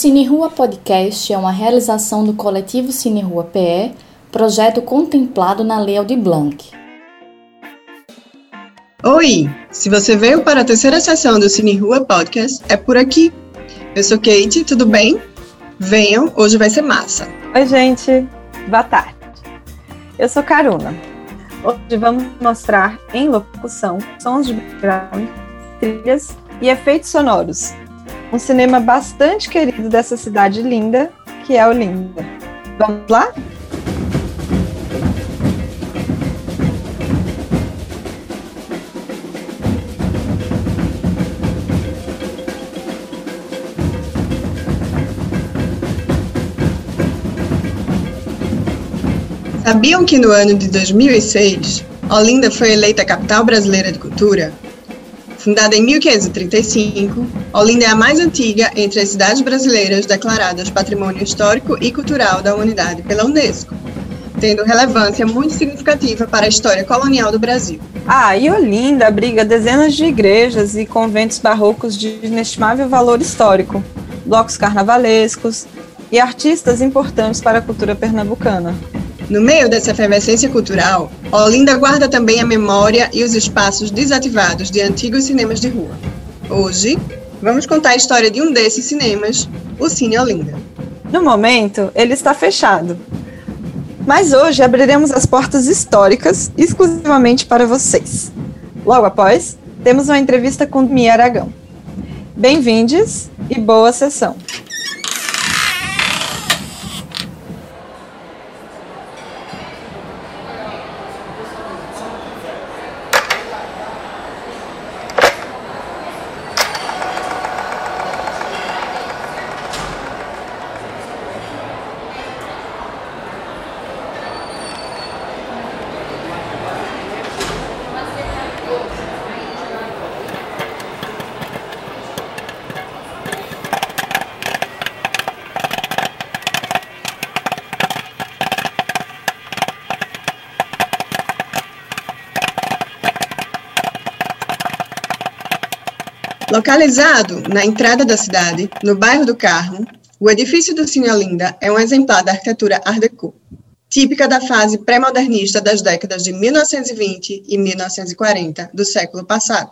Cine Rua Podcast é uma realização do coletivo Cine Rua PE, projeto contemplado na Lei Aldir Blanc. Oi! Se você veio para a terceira sessão do Cine Rua Podcast, é por aqui. Eu sou Kate, tudo bem? Venham, hoje vai ser massa. Oi, gente. Boa tarde. Eu sou Caruna. Hoje vamos mostrar em locução sons de background, trilhas e efeitos sonoros um cinema bastante querido dessa cidade linda, que é Olinda. Vamos lá? Sabiam que no ano de 2006, Olinda foi eleita capital brasileira de cultura? Fundada em 1535, Olinda é a mais antiga entre as cidades brasileiras declaradas Patrimônio Histórico e Cultural da Humanidade pela Unesco, tendo relevância muito significativa para a história colonial do Brasil. Ah, e Olinda abriga dezenas de igrejas e conventos barrocos de inestimável valor histórico, blocos carnavalescos e artistas importantes para a cultura pernambucana. No meio dessa efervescência cultural, Olinda guarda também a memória e os espaços desativados de antigos cinemas de rua. Hoje, vamos contar a história de um desses cinemas, o Cine Olinda. No momento, ele está fechado. Mas hoje abriremos as portas históricas exclusivamente para vocês. Logo após, temos uma entrevista com Mia Aragão. Bem-vindos e boa sessão. Localizado na entrada da cidade, no bairro do Carmo, o edifício do Cine Olinda é um exemplar da arquitetura Art Deco, típica da fase pré-modernista das décadas de 1920 e 1940 do século passado.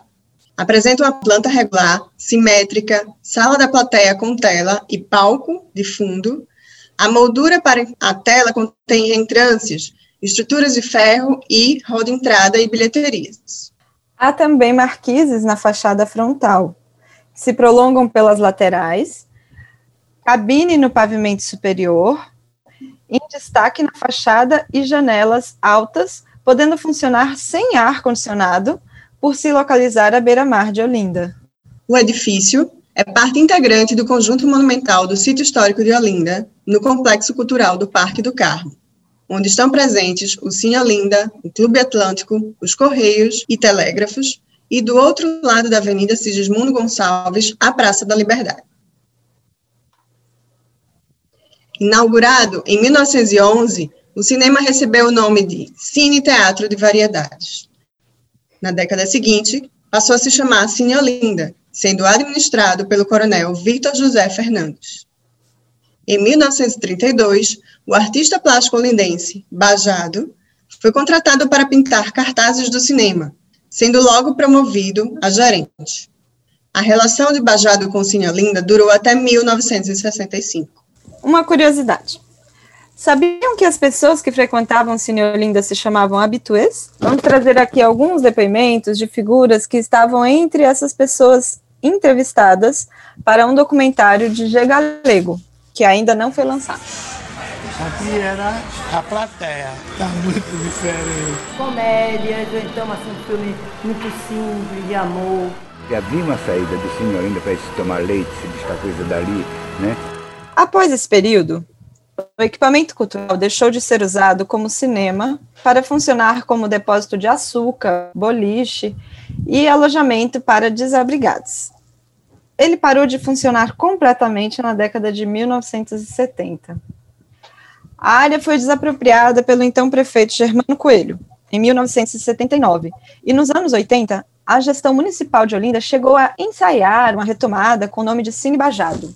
Apresenta uma planta regular, simétrica, sala da plateia com tela e palco de fundo. A moldura para a tela contém reentrâncias, estruturas de ferro e de entrada e bilheterias. Há também marquises na fachada frontal, se prolongam pelas laterais, cabine no pavimento superior, em destaque na fachada e janelas altas, podendo funcionar sem ar-condicionado, por se localizar à beira-mar de Olinda. O edifício é parte integrante do conjunto monumental do Sítio Histórico de Olinda, no Complexo Cultural do Parque do Carmo onde estão presentes o Cine Olinda, o Clube Atlântico, os Correios e Telégrafos, e do outro lado da Avenida Sigismundo Gonçalves, a Praça da Liberdade. Inaugurado em 1911, o cinema recebeu o nome de Cine Teatro de Variedades. Na década seguinte, passou a se chamar Cine Olinda, sendo administrado pelo coronel Victor José Fernandes. Em 1932, o artista plástico olindense, Bajado, foi contratado para pintar cartazes do cinema, sendo logo promovido a gerente. A relação de Bajado com Cine Olinda durou até 1965. Uma curiosidade. Sabiam que as pessoas que frequentavam Cine Olinda se chamavam habituês? Vamos trazer aqui alguns depoimentos de figuras que estavam entre essas pessoas entrevistadas para um documentário de G. Galego, que ainda não foi lançado. Aqui era a plateia, tá muito diferente. Comédias, ou então assim, um filme muito simples, de amor. E havia uma saída do senhor ainda para se tomar leite, se buscar coisa dali, né? Após esse período, o equipamento cultural deixou de ser usado como cinema para funcionar como depósito de açúcar, boliche e alojamento para desabrigados ele parou de funcionar completamente na década de 1970. A área foi desapropriada pelo então prefeito Germano Coelho, em 1979, e nos anos 80, a gestão municipal de Olinda chegou a ensaiar uma retomada com o nome de Cine Bajado.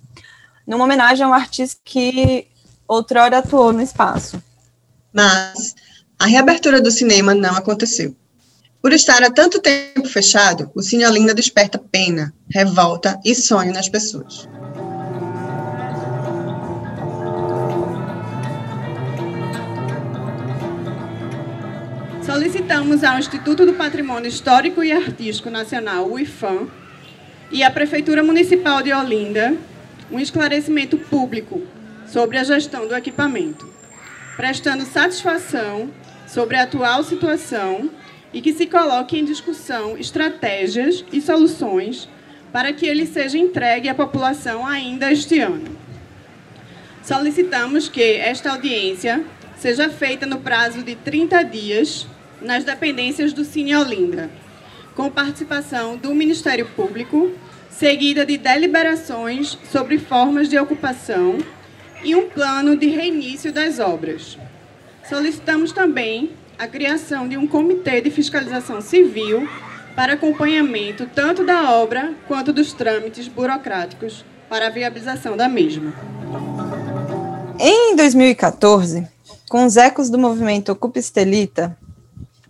numa homenagem a um artista que outrora atuou no espaço. Mas a reabertura do cinema não aconteceu. Por estar há tanto tempo fechado, o Cine Olinda desperta pena, revolta e sonho nas pessoas. Solicitamos ao Instituto do Patrimônio Histórico e Artístico Nacional, o IFAM, e à Prefeitura Municipal de Olinda um esclarecimento público sobre a gestão do equipamento, prestando satisfação sobre a atual situação e que se coloque em discussão estratégias e soluções para que ele seja entregue à população ainda este ano. Solicitamos que esta audiência seja feita no prazo de 30 dias nas dependências do Cine com participação do Ministério Público, seguida de deliberações sobre formas de ocupação e um plano de reinício das obras. Solicitamos também a criação de um comitê de fiscalização civil para acompanhamento tanto da obra quanto dos trâmites burocráticos para a viabilização da mesma. Em 2014, com os ecos do movimento Ocupa Estelita,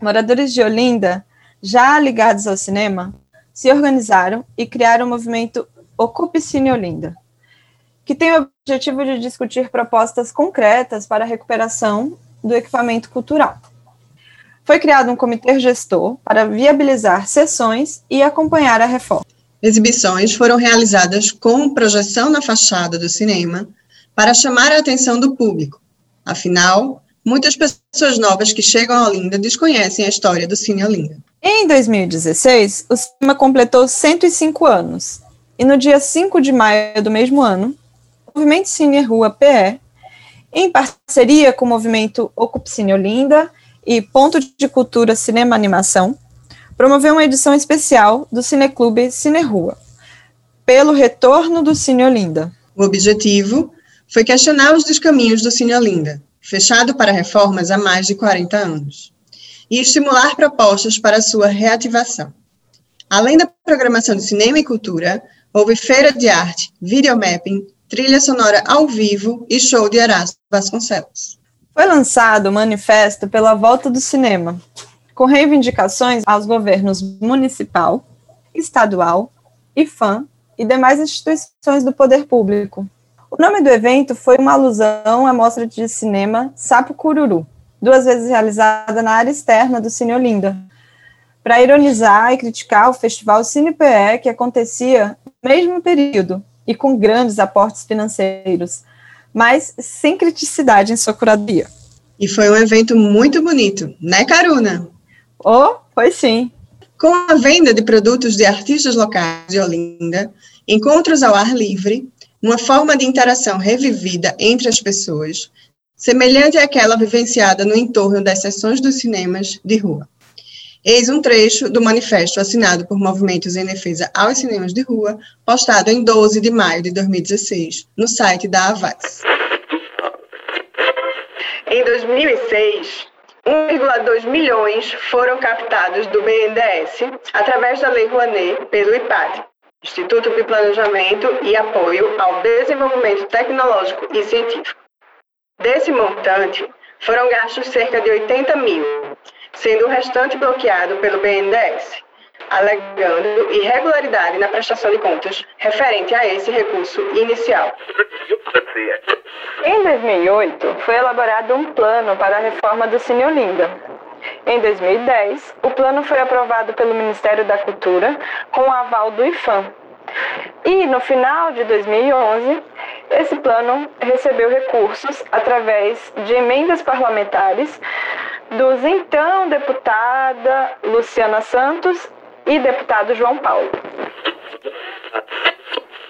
moradores de Olinda, já ligados ao cinema, se organizaram e criaram o movimento Ocupe Cine Olinda, que tem o objetivo de discutir propostas concretas para a recuperação do equipamento cultural. Foi criado um comitê gestor para viabilizar sessões e acompanhar a reforma. Exibições foram realizadas com projeção na fachada do cinema para chamar a atenção do público. Afinal, muitas pessoas novas que chegam a Olinda desconhecem a história do Cine Olinda. Em 2016, o cinema completou 105 anos, e no dia 5 de maio do mesmo ano, o Movimento Cine Rua PE, em parceria com o movimento Ocupe Cine Olinda e Ponto de Cultura Cinema Animação, promoveu uma edição especial do Cineclube Cine Rua, pelo retorno do Cine Olinda. O objetivo foi questionar os descaminhos do Cine Olinda, fechado para reformas há mais de 40 anos, e estimular propostas para sua reativação. Além da programação de cinema e cultura, houve feira de arte, videomapping, trilha sonora ao vivo e show de Erasmo Vasconcelos. Foi lançado o manifesto pela volta do cinema, com reivindicações aos governos municipal, estadual, IFAM e demais instituições do poder público. O nome do evento foi uma alusão à mostra de cinema Sapo Cururu, duas vezes realizada na área externa do Cine Olinda, para ironizar e criticar o festival Cine PE que acontecia no mesmo período e com grandes aportes financeiros, mas sem criticidade em sua curadoria. E foi um evento muito bonito, né, Caruna? Oh, foi sim. Com a venda de produtos de artistas locais de Olinda, encontros ao ar livre, uma forma de interação revivida entre as pessoas, semelhante àquela vivenciada no entorno das sessões dos cinemas de rua. Eis um trecho do manifesto assinado por movimentos em defesa aos cinemas de rua, postado em 12 de maio de 2016, no site da Avaz. Em 2006, 1,2 milhões foram captados do BNDES através da Lei Rouanet pelo IPAD, Instituto de Planejamento e Apoio ao Desenvolvimento Tecnológico e Científico. Desse montante, foram gastos cerca de 80 mil, sendo o restante bloqueado pelo BNDES, alegando irregularidade na prestação de contas referente a esse recurso inicial. Em 2008, foi elaborado um plano para a reforma do Cine Olinda. Em 2010, o plano foi aprovado pelo Ministério da Cultura com o aval do IFAM. E no final de 2011, esse plano recebeu recursos através de emendas parlamentares dos então deputada Luciana Santos e deputado João Paulo.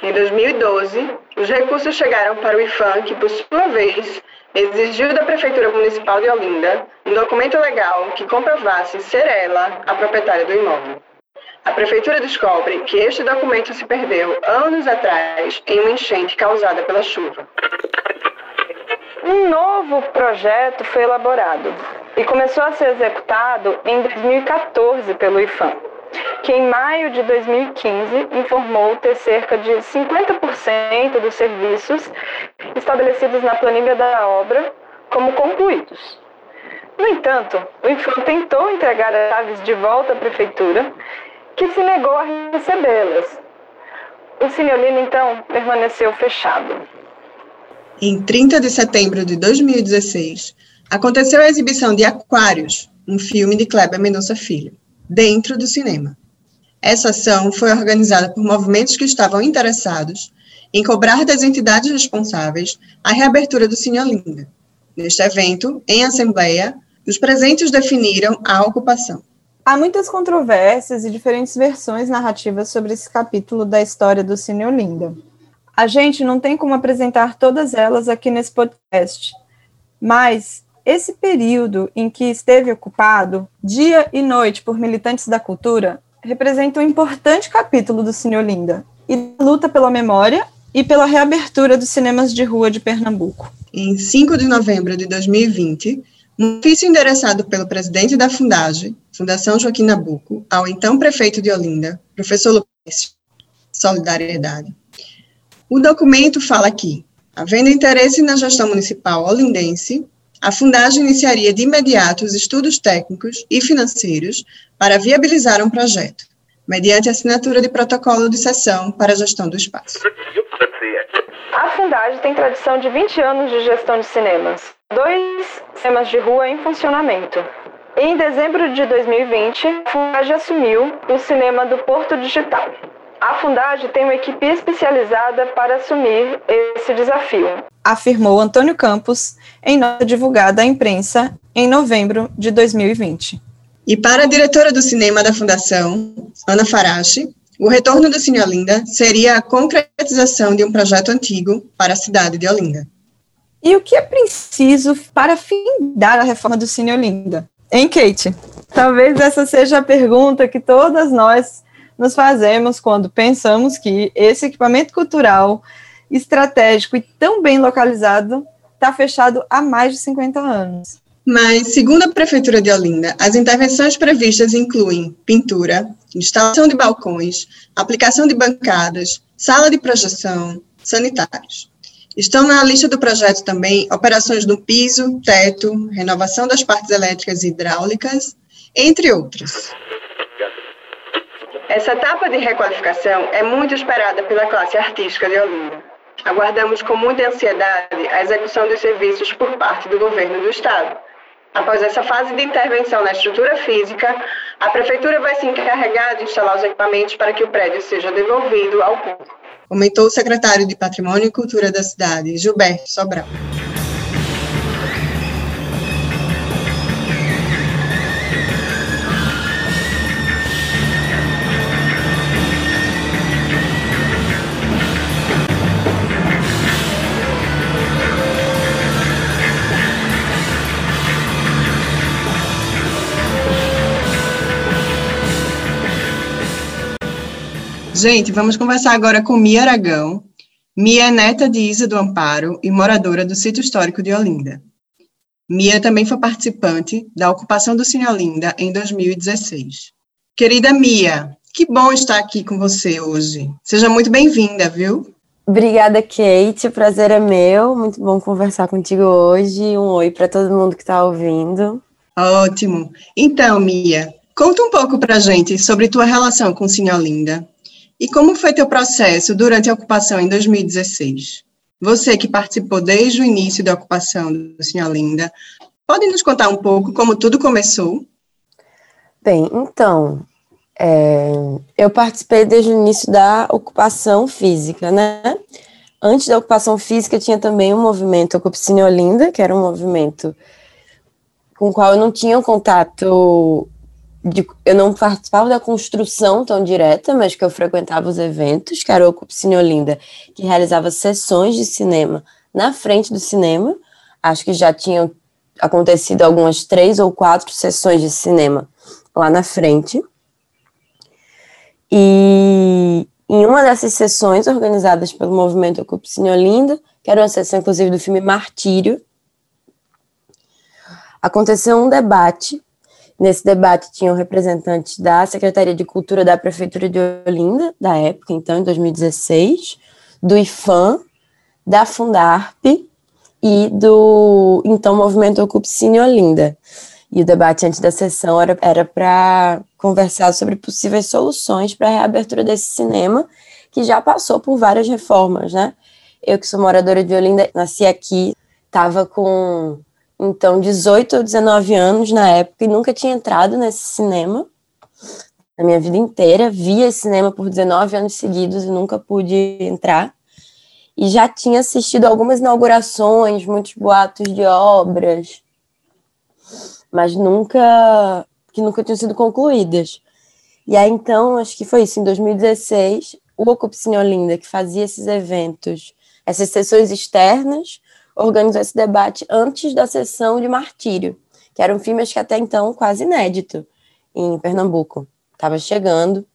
Em 2012, os recursos chegaram para o IFAM, que, por sua vez, exigiu da Prefeitura Municipal de Olinda um documento legal que comprovasse ser ela a proprietária do imóvel. A Prefeitura descobre que este documento se perdeu anos atrás em uma enchente causada pela chuva. Um novo projeto foi elaborado e começou a ser executado em 2014 pelo IFAM. Que em maio de 2015 informou ter cerca de 50% dos serviços estabelecidos na planilha da obra como concluídos. No entanto, o Infam tentou entregar as chaves de volta à prefeitura, que se negou a recebê-las. O Cineolino, então, permaneceu fechado. Em 30 de setembro de 2016, aconteceu a exibição de Aquários, um filme de Kleber Mendonça Filho, dentro do cinema. Essa ação foi organizada por movimentos que estavam interessados em cobrar das entidades responsáveis a reabertura do Cine Olinda. Neste evento, em assembleia, os presentes definiram a ocupação. Há muitas controvérsias e diferentes versões narrativas sobre esse capítulo da história do Cine Olinda. A gente não tem como apresentar todas elas aqui nesse podcast, mas esse período em que esteve ocupado, dia e noite, por militantes da cultura, representa um importante capítulo do Cine Olinda e luta pela memória e pela reabertura dos cinemas de rua de Pernambuco. Em 5 de novembro de 2020, um ofício endereçado pelo presidente da Fundagem, Fundação Joaquim Nabuco, ao então prefeito de Olinda, professor Lupécio, Solidariedade. O documento fala que, havendo interesse na gestão municipal olindense, a Fundagem iniciaria de imediato os estudos técnicos e financeiros para viabilizar um projeto, mediante assinatura de protocolo de sessão para a gestão do espaço. A Fundagem tem tradição de 20 anos de gestão de cinemas, dois cinemas de rua em funcionamento. Em dezembro de 2020, a Fundagem assumiu o cinema do Porto Digital. A Fundagem tem uma equipe especializada para assumir esse desafio, afirmou Antônio Campos em nota divulgada à imprensa em novembro de 2020. E para a diretora do cinema da Fundação, Ana Farache, o retorno do Cine Olinda seria a concretização de um projeto antigo para a cidade de Olinda. E o que é preciso para findar a reforma do Cine Olinda? Hein, Kate? Talvez essa seja a pergunta que todas nós nos fazemos quando pensamos que esse equipamento cultural estratégico e tão bem localizado está fechado há mais de 50 anos. Mas, segundo a Prefeitura de Olinda, as intervenções previstas incluem pintura, instalação de balcões, aplicação de bancadas, sala de projeção, sanitários. Estão na lista do projeto também operações do piso, teto, renovação das partes elétricas e hidráulicas, entre outras. Essa etapa de requalificação é muito esperada pela classe artística de Olinda. Aguardamos com muita ansiedade a execução dos serviços por parte do governo do estado. Após essa fase de intervenção na estrutura física, a prefeitura vai se encarregar de instalar os equipamentos para que o prédio seja devolvido ao público. Comentou o secretário de Patrimônio e Cultura da cidade, Gilberto Sobral. Gente, vamos conversar agora com Mia Aragão. Mia é neta de Isa do Amparo e moradora do sítio histórico de Olinda. Mia também foi participante da ocupação do Cine Olinda em 2016. Querida Mia, que bom estar aqui com você hoje. Seja muito bem-vinda, viu? Obrigada, Kate. O prazer é meu. Muito bom conversar contigo hoje. Um oi para todo mundo que está ouvindo. Ótimo. Então, Mia, conta um pouco para gente sobre tua relação com o Cine Olinda. E como foi teu processo durante a ocupação em 2016? Você que participou desde o início da ocupação do Senhor Linda, pode nos contar um pouco como tudo começou? Bem, então, é, eu participei desde o início da ocupação física, né? Antes da ocupação física tinha também um movimento Ocupação Olinda, que era um movimento com o qual eu não tinha um contato de, eu não participava da construção tão direta, mas que eu frequentava os eventos, que era o Cine Olinda, que realizava sessões de cinema na frente do cinema. Acho que já tinham acontecido algumas três ou quatro sessões de cinema lá na frente. E em uma dessas sessões organizadas pelo movimento Ocupe Cine Olinda, que era uma sessão inclusive do filme Martírio, aconteceu um debate Nesse debate tinham representantes da Secretaria de Cultura da Prefeitura de Olinda, da época, então, em 2016, do IFAM, da Fundarp e do, então, Movimento Ocupe Cine Olinda. E o debate antes da sessão era para conversar sobre possíveis soluções para a reabertura desse cinema, que já passou por várias reformas, né? Eu, que sou moradora de Olinda, nasci aqui, estava com então 18 ou 19 anos na época e nunca tinha entrado nesse cinema na minha vida inteira. Via cinema por 19 anos seguidos e nunca pude entrar. E já tinha assistido algumas inaugurações, muitos boatos de obras, mas nunca que nunca tinham sido concluídas. E aí então, acho que foi isso, em 2016, o Ocupação Olinda, que fazia esses eventos, essas sessões externas, organizou esse debate antes da sessão de Martírio, que era um filme, acho que até então, quase inédito em Pernambuco. Estava chegando,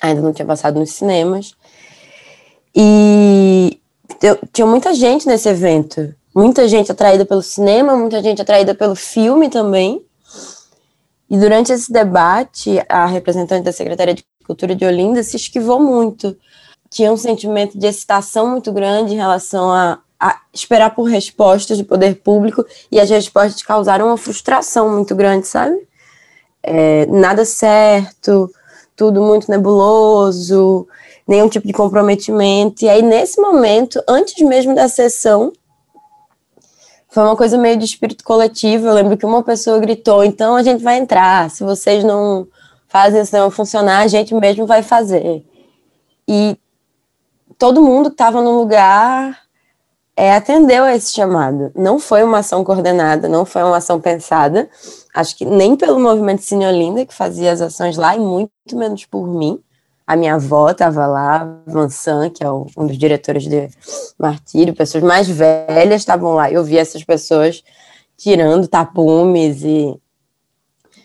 ainda não tinha passado nos cinemas. E tinha muita gente nesse evento. Muita gente atraída pelo cinema, muita gente atraída pelo filme também. E durante esse debate, a representante da Secretaria de Cultura de Olinda se esquivou muito. Tinha um sentimento de excitação muito grande em relação a, esperar por respostas do poder público e as respostas causaram uma frustração muito grande, sabe? É, nada certo, tudo muito nebuloso, nenhum tipo de comprometimento. E aí, nesse momento, antes mesmo da sessão, foi uma coisa meio de espírito coletivo. Eu lembro que uma pessoa gritou: então a gente vai entrar, se vocês não fazem isso não funcionar, a gente mesmo vai fazer. E todo mundo estava no lugar é, atendeu a esse chamado. Não foi uma ação coordenada, não foi uma ação pensada. Acho que nem pelo movimento Cine Olinda, que fazia as ações lá, e muito menos por mim. A minha avó estava lá, Vansan, que é um dos diretores de Martírio, pessoas mais velhas estavam lá. Eu vi essas pessoas tirando tapumes e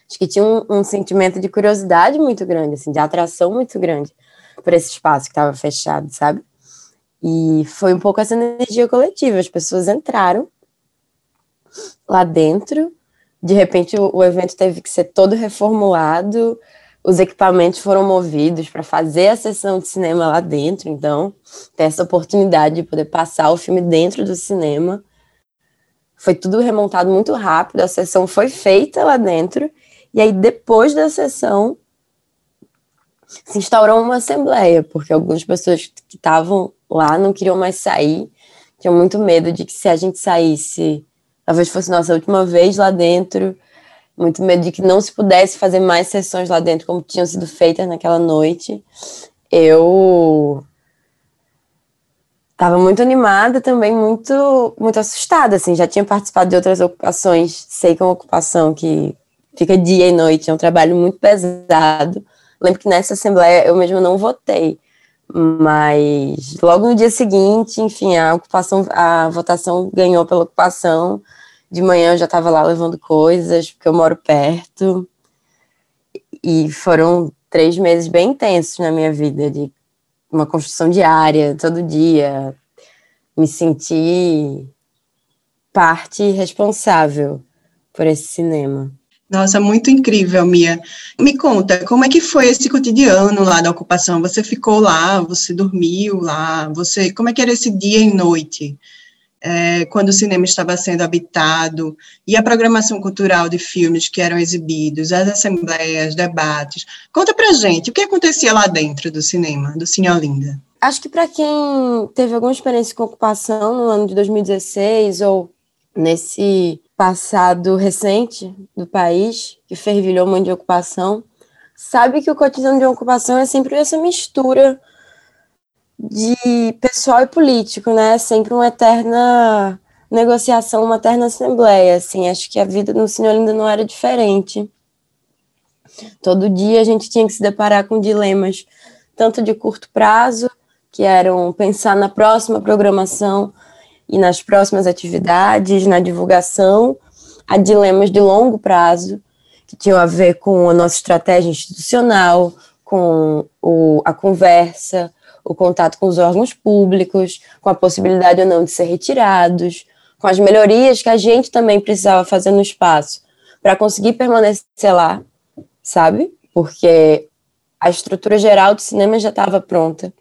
acho que tinha um, um, sentimento de curiosidade muito grande, assim, de atração muito grande por esse espaço que estava fechado, sabe? E foi um pouco essa energia coletiva. As pessoas entraram lá dentro, de repente o, evento teve que ser todo reformulado, os equipamentos foram movidos para fazer a sessão de cinema lá dentro, então ter essa oportunidade de poder passar o filme dentro do cinema. Foi tudo remontado muito rápido, a sessão foi feita lá dentro, e aí depois da sessão se instaurou uma assembleia, porque algumas pessoas que estavam lá não queriam mais sair, tinham muito medo de que se a gente saísse, talvez fosse nossa última vez lá dentro, muito medo de que não se pudesse fazer mais sessões lá dentro como tinham sido feitas naquela noite. Eu estava muito animada também, muito muito assustada, assim, já tinha participado de outras ocupações, sei que é uma ocupação que fica dia e noite, é um trabalho muito pesado, Lembro que nessa assembleia eu mesmo não votei, mas logo no dia seguinte, enfim, a ocupação, a votação ganhou pela ocupação. De manhã eu já estava lá levando coisas, porque eu moro perto. E foram três meses bem intensos na minha vida, de uma construção diária, todo dia. Me senti parte responsável por esse cinema. Nossa, muito incrível, Mia. Me conta, como é que foi esse cotidiano lá da ocupação? Você ficou lá, você dormiu lá, você, como é que era esse dia e noite? É, quando o cinema estava sendo habitado, e a programação cultural de filmes que eram exibidos, as assembleias, debates. Conta pra gente, o que acontecia lá dentro do cinema, do Cine Olinda? Acho que para quem teve alguma experiência com ocupação no ano de 2016 ou nesse passado recente do país, que fervilhou muito de ocupação, sabe que o cotidiano de ocupação é sempre essa mistura de pessoal e político, né? É sempre uma eterna negociação, uma eterna assembleia, assim. Acho que a vida no Cine Olinda não era diferente. Todo dia a gente tinha que se deparar com dilemas, tanto de curto prazo, que eram pensar na próxima programação, e nas próximas atividades, na divulgação, a dilemas de longo prazo, que tinham a ver com a nossa estratégia institucional, com o, a conversa, o contato com os órgãos públicos, com a possibilidade ou não de ser retirados, com as melhorias que a gente também precisava fazer no espaço, para conseguir permanecer lá, sabe? Porque a estrutura geral do cinema já estava pronta.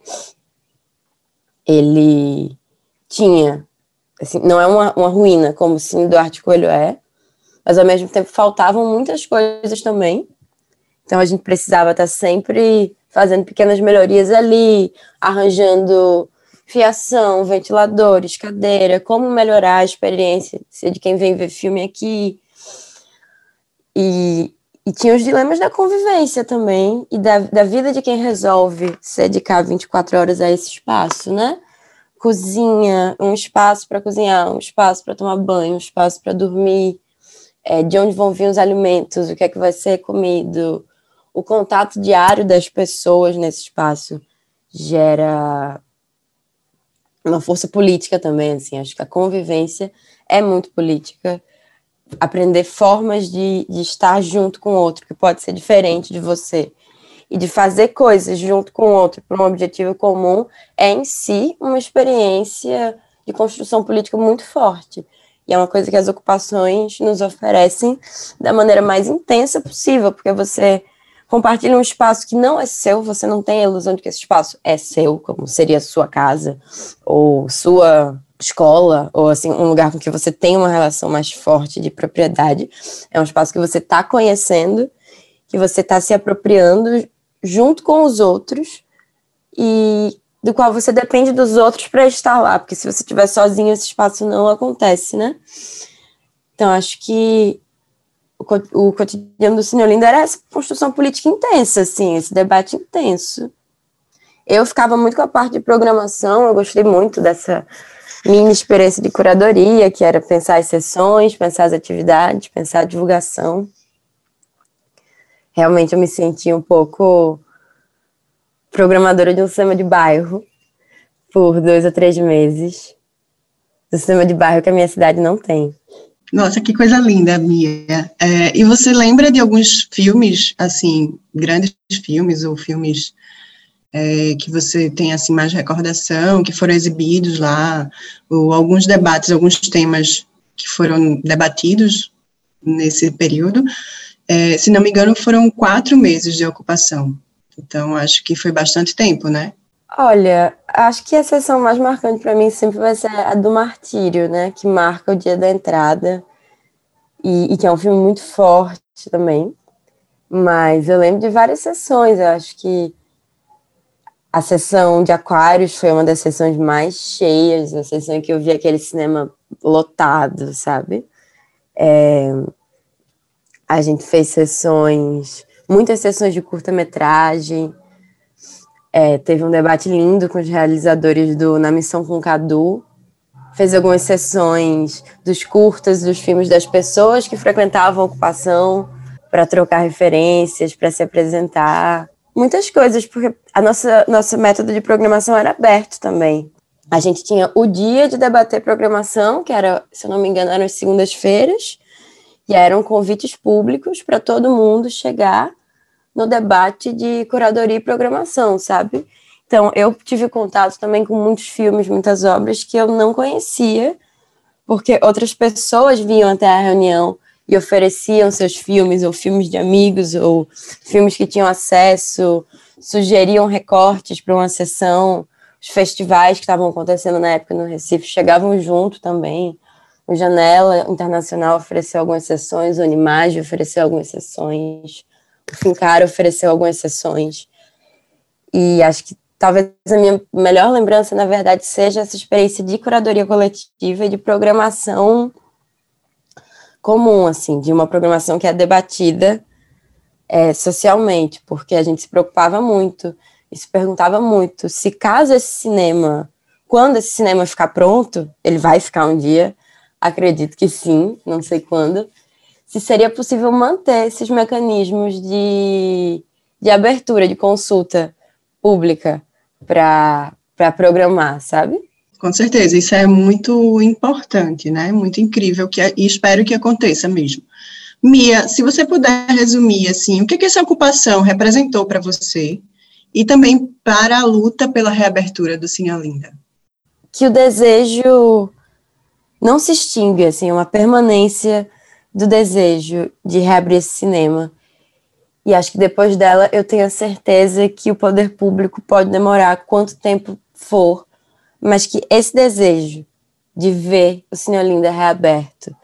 Ele tinha, assim, não é uma, uma ruína como o Cine do Arte Coelho é, mas ao mesmo tempo faltavam muitas coisas também. Então a gente precisava estar tá sempre fazendo pequenas melhorias ali, arranjando fiação, ventiladores, cadeira, como melhorar a experiência de quem vem ver filme aqui. E, e tinha os dilemas da convivência também, e da, da vida de quem resolve se dedicar 24 horas a esse espaço, né? Cozinha, um espaço para cozinhar, um espaço para tomar banho, um espaço para dormir, é, de onde vão vir os alimentos, o que é que vai ser comido, o contato diário das pessoas nesse espaço gera uma força política também, assim, acho que a convivência é muito política, aprender formas de, de estar junto com o outro, que pode ser diferente de você, e de fazer coisas junto com o outro para um objetivo comum, é em si uma experiência de construção política muito forte. E é uma coisa que as ocupações nos oferecem da maneira mais intensa possível, porque você compartilha um espaço que não é seu, você não tem a ilusão de que esse espaço é seu, como seria sua casa, ou sua escola, ou assim, um lugar com que você tem uma relação mais forte de propriedade. É um espaço que você está conhecendo, que você está se apropriando junto com os outros e do qual você depende dos outros para estar lá, porque se você estiver sozinho, esse espaço não acontece, né? Então, acho que o, cotidiano do Cine Olinda era essa construção política intensa, assim, esse debate intenso. Eu ficava muito com a parte de programação, eu gostei muito dessa minha experiência de curadoria, que era pensar as sessões, pensar as atividades, pensar a divulgação. Realmente eu me senti um pouco programadora de um cinema de bairro por dois ou três meses. Do cinema de bairro que a minha cidade não tem. Nossa, que coisa linda, Mia. É, e você lembra de alguns filmes, assim, grandes filmes ou filmes é, que você tem, assim, mais recordação, que foram exibidos lá, ou alguns debates, alguns temas que foram debatidos nesse período? É, se não me engano, foram quatro meses de ocupação. Então, acho que foi bastante tempo, né? Olha, acho que a sessão mais marcante para mim sempre vai ser a do Martírio, né? Que marca o dia da entrada e, e, que é um filme muito forte também. Mas eu lembro de várias sessões. Eu acho que a sessão de Aquários foi uma das sessões mais cheias, a sessão em que eu vi aquele cinema lotado, sabe? É, a gente fez sessões, muitas sessões de curta-metragem. É, teve um debate lindo com os realizadores do Na Missão com Cadu. Fez algumas sessões dos curtas, dos filmes das pessoas que frequentavam a ocupação para trocar referências, para se apresentar. Muitas coisas, porque a nossa nosso método de programação era aberto também. A gente tinha o dia de debater programação, que era, se eu não me engano, eram as segundas-feiras, e eram convites públicos para todo mundo chegar no debate de curadoria e programação, sabe? Então, eu tive contato também com muitos filmes, muitas obras que eu não conhecia, porque outras pessoas vinham até a reunião e ofereciam seus filmes, ou filmes de amigos, ou filmes que tinham acesso, sugeriam recortes para uma sessão. Os festivais que estavam acontecendo na época no Recife chegavam junto também. O Janela Internacional ofereceu algumas sessões, o Animage ofereceu algumas sessões. O Fincar ofereceu algumas sessões. E acho que talvez a minha melhor lembrança, na verdade, seja essa experiência de curadoria coletiva e de programação comum, assim, de uma programação que é debatida é, socialmente, porque a gente se preocupava muito e se perguntava muito se caso esse cinema, quando esse cinema ficar pronto, ele vai ficar um dia, acredito que sim, não sei quando, se seria possível manter esses mecanismos de, de abertura, de consulta pública para programar, sabe? Com certeza, isso é muito importante, né? Muito incrível que e espero que aconteça mesmo. Mia, se você puder resumir assim, o que, que essa ocupação representou para você e também para a luta pela reabertura do Cine Olinda? Que o desejo não se extingue, assim, é uma permanência do desejo de reabrir esse cinema. E acho que depois dela eu tenho a certeza que o poder público pode demorar quanto tempo for, mas que esse desejo de ver o Cine Olinda reaberto,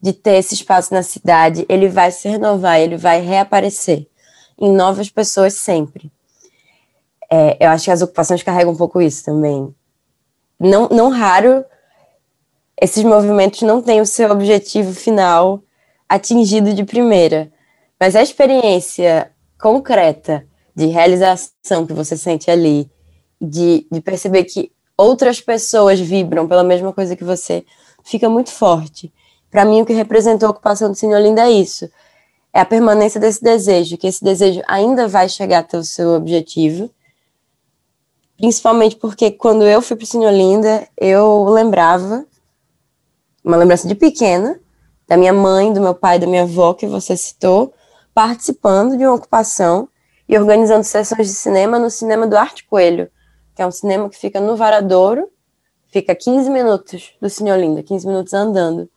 de ter esse espaço na cidade, ele vai se renovar, ele vai reaparecer em novas pessoas sempre. É, eu acho que as ocupações carregam um pouco isso também. Não, não raro, esses movimentos não têm o seu objetivo final atingido de primeira, mas a experiência concreta de realização que você sente ali, de, de perceber que outras pessoas vibram pela mesma coisa que você, fica muito forte. Para mim, o que representou a ocupação do Cine Olinda é isso. É a permanência desse desejo, que esse desejo ainda vai chegar até o seu objetivo. Principalmente porque quando eu fui para o Cine Olinda, eu lembrava, uma lembrança de pequena, da minha mãe, do meu pai, da minha avó, que você citou, participando de uma ocupação e organizando sessões de cinema no cinema do Arte Coelho, que é um cinema que fica no Varadouro, fica 15 minutos do Cine Olinda, 15 minutos andando.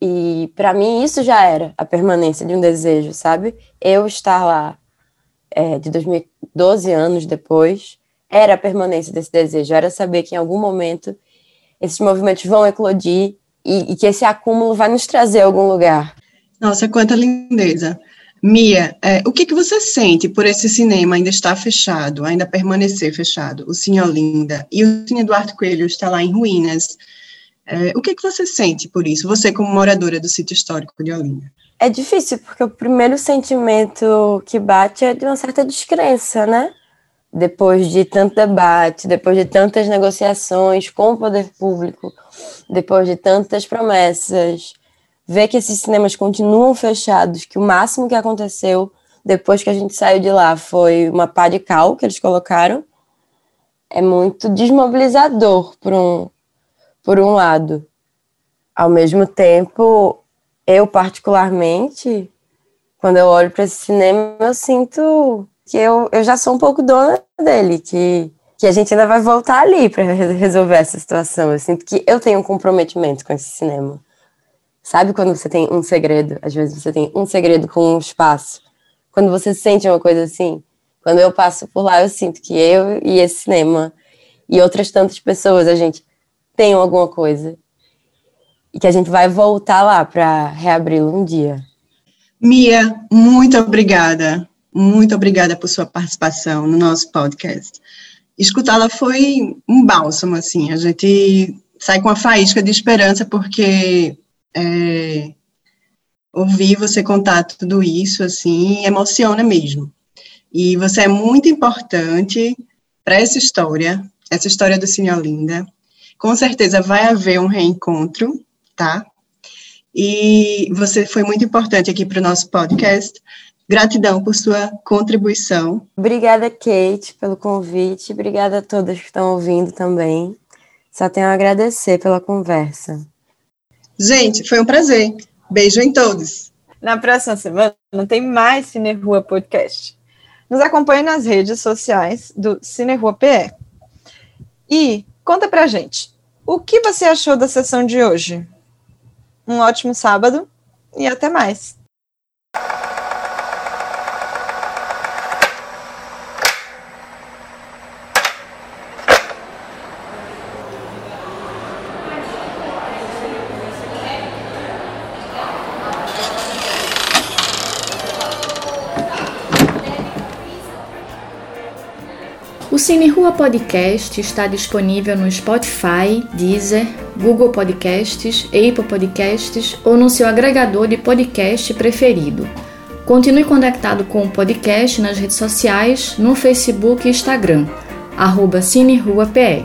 E para mim isso já era a permanência de um desejo, sabe? Eu estar lá é, de 2012 anos depois era a permanência desse desejo, era saber que em algum momento esses movimentos vão eclodir e, e que esse acúmulo vai nos trazer a algum lugar. Nossa, quanta lindeza. Mia, é, o que, que você sente por esse cinema ainda estar fechado, ainda permanecer fechado, o Cine Olinda, e o Cine Eduardo Coelho está lá em ruínas? É, o que, que você sente por isso, você como moradora do sítio histórico de Olinda? É difícil, porque o primeiro sentimento que bate é de uma certa descrença, né? Depois de tanto debate, depois de tantas negociações com o poder público, depois de tantas promessas, ver que esses cinemas continuam fechados, que o máximo que aconteceu depois que a gente saiu de lá foi uma pá de cal que eles colocaram, é muito desmobilizador por um, por um lado. Ao mesmo tempo, eu particularmente, quando eu olho para esse cinema, eu sinto que eu, eu já sou um pouco dona dele, que, que a gente ainda vai voltar ali para resolver essa situação. Eu sinto que eu tenho um comprometimento com esse cinema. Sabe quando você tem um segredo? Às vezes você tem um segredo com um espaço. Quando você sente uma coisa assim, quando eu passo por lá, eu sinto que eu e esse cinema e outras tantas pessoas, a gente tem alguma coisa e que a gente vai voltar lá para reabri-lo um dia. Mia, muito obrigada. Muito obrigada por sua participação no nosso podcast. Escutá-la foi um bálsamo, assim. A gente sai com a faísca de esperança, porque é, ouvir você contar tudo isso, assim, emociona mesmo. E você é muito importante para essa história, essa história do Cine Olinda. Com certeza vai haver um reencontro, tá? E você foi muito importante aqui para o nosso podcast. Gratidão por sua contribuição. Obrigada, Kate, pelo convite. Obrigada a todas que estão ouvindo também. Só tenho a agradecer pela conversa. Gente, foi um prazer. Beijo em todos. Na próxima semana tem mais Cine Rua Podcast. Nos acompanhe nas redes sociais do Cine Rua PE. E conta pra gente, o que você achou da sessão de hoje? Um ótimo sábado e até mais. Cine Rua Podcast está disponível no Spotify, Deezer, Google Podcasts, Apple Podcasts ou no seu agregador de podcast preferido. Continue conectado com o podcast nas redes sociais, no Facebook e Instagram, arroba CineRuaPE.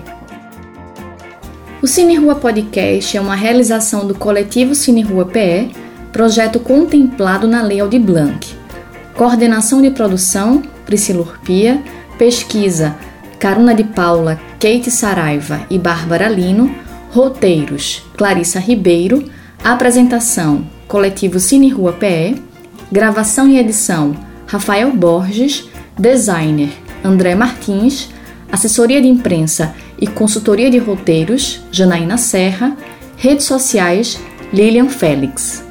O Cine Rua Podcast é uma realização do coletivo Cine Rua PE, projeto contemplado na Lei Aldir Blanc. Coordenação de produção, Priscila Urpia, Pesquisa: Caruna de Paula, Kate Saraiva e Bárbara Lino. Roteiros: Clarissa Ribeiro. Apresentação: Coletivo Cine Rua PE. Gravação e edição: Rafael Borges. Designer: André Martins. Assessoria de imprensa e consultoria de roteiros: Janaína Serra. Redes sociais: Lilian Félix.